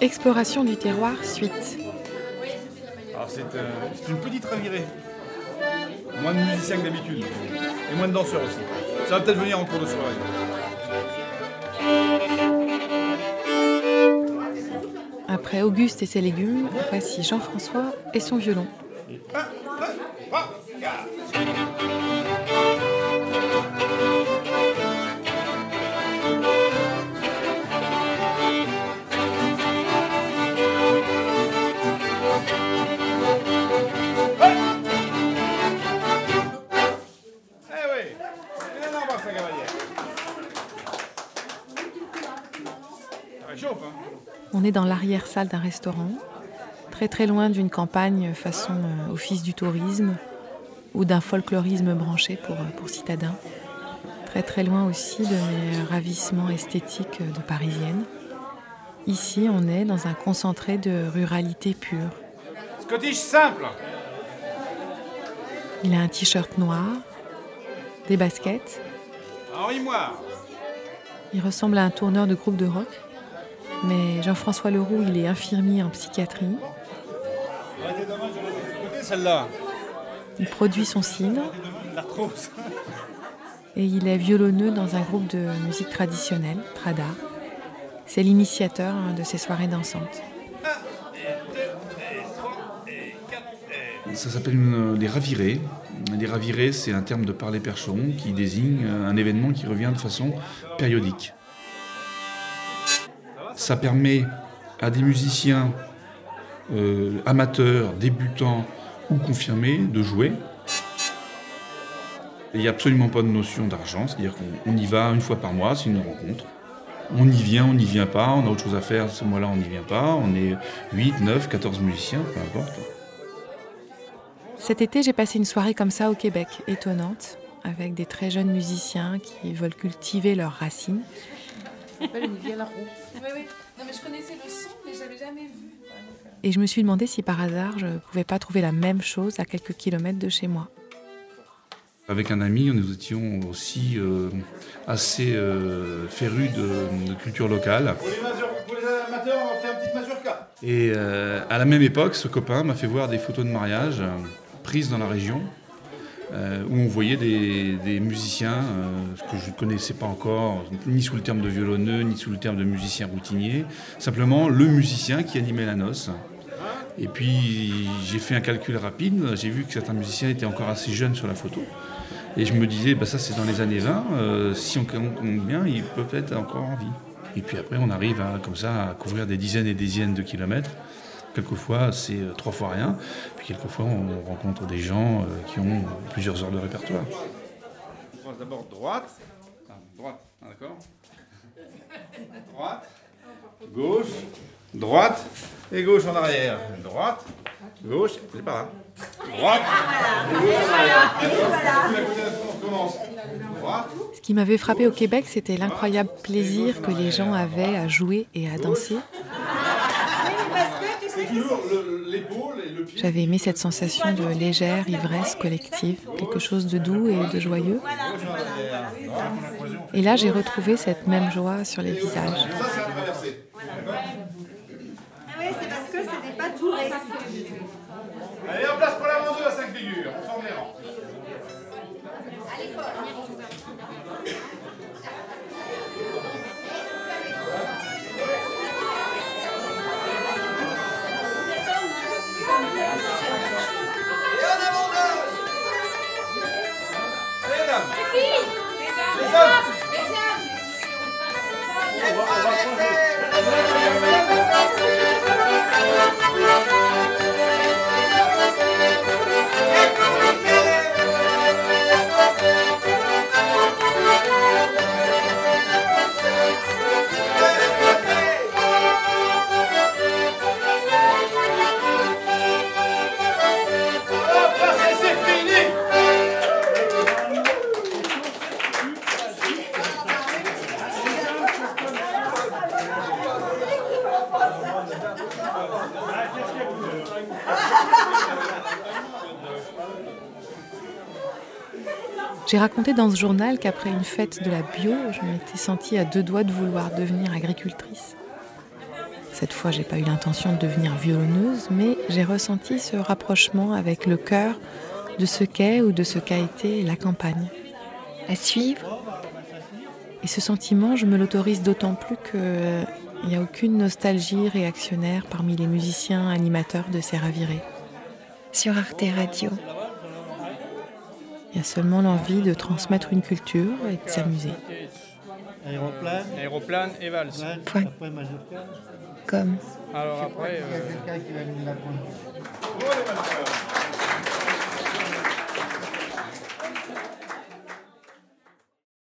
Exploration du terroir, suite. Alors c'est euh, une petite ravirée. Moins de musiciens que d'habitude. Et moins de danseurs aussi. Ça va peut-être venir en cours de soirée. Après Auguste et ses légumes, voici Jean-François et son violon. On est dans l'arrière-salle d'un restaurant, très très loin d'une campagne façon euh, office du tourisme ou d'un folklorisme branché pour, euh, pour citadins. Très très loin aussi de mes ravissements esthétiques de parisienne. Ici, on est dans un concentré de ruralité pure. Scottish simple Il a un t-shirt noir, des baskets, Henri Moire il ressemble à un tourneur de groupe de rock. Mais Jean-François Leroux, il est infirmier en psychiatrie. Celle-là. Il produit son cidre et il est violonneux dans un groupe de musique traditionnelle, Trada. C'est l'initiateur hein, de ces soirées dansantes. Ça s'appelle une- des ravirés. Des ravirés, c'est un terme de parler percheron qui désigne euh, un événement qui revient de façon périodique. Ça permet à des musiciens euh, amateurs, débutants ou confirmés de jouer. Il n'y a absolument pas de notion d'argent, c'est-à-dire qu'on on y va une fois par mois, c'est une rencontre. On y vient, on n'y vient pas, on a autre chose à faire, ce mois-là on n'y vient pas, on est 8, 9, 14 musiciens, peu importe. Cet été, j'ai passé une soirée comme ça au Québec, étonnante, avec des très jeunes musiciens qui veulent cultiver leurs racines. Oui, oui. Non, mais je connaissais le son, mais j'avais jamais vu. Et je me suis demandé si par hasard je pouvais pas trouver la même chose à quelques kilomètres de chez moi. Avec un ami, nous étions aussi euh, assez euh, férus de, de culture locale. Pour les, mazur- pour les amateurs, on va faire une petite mazurka. Et euh, à la même époque, ce copain m'a fait voir des photos de mariage prises dans la région, euh, où on voyait des, musiciens euh, que je ne connaissais pas encore, ni sous le terme de violonneux, ni sous le terme de musicien routinier, simplement le musicien qui animait la noce. Et puis j'ai fait un calcul rapide, j'ai vu que certains musiciens étaient encore assez jeunes sur la photo. Et je me disais, bah ça c'est dans les années 20, euh, si on compte bien, ils peuvent être encore en vie. Et puis après, on arrive comme ça à couvrir des dizaines et des dizaines de kilomètres. Quelquefois, c'est euh, trois fois rien. Puis quelquefois, on rencontre des gens euh, qui ont plusieurs heures de répertoire. On commence d'abord droite. Ah, droite, ah, d'accord Droite, gauche, droite et gauche en arrière. Droite, gauche, c'est par là. Droite, Ce qui m'avait frappé au Québec, c'était l'incroyable plaisir que les gens avaient à jouer et à danser. toujours le- l'épaule et le pied. J'avais aimé cette sensation de légère ivresse collective, quelque chose de doux et de joyeux. Et là, j'ai retrouvé cette même joie sur les visages. Ça, c'est traversé. Oui, c'est parce que ce n'est pas touré. Allez, en place pour l'avant deux à 5 figures. On forme les rangs. Allez, dames. Les J'ai raconté dans ce journal qu'après une fête de la bio, je m'étais sentie à deux doigts de vouloir devenir agricultrice. Cette fois, j'ai pas eu l'intention de devenir violonneuse, mais j'ai ressenti ce rapprochement avec le cœur de ce qu'est ou de ce qu'a été la campagne. À suivre. Et ce sentiment, je me l'autorise d'autant plus qu'il n'y a aucune nostalgie réactionnaire parmi les musiciens animateurs de ces ravirés. Sur Arte Radio. Il y a seulement l'envie de transmettre une culture et de s'amuser. Aéroplane. Aéroplane et valse. Point. Comme. Alors après, Il y a euh,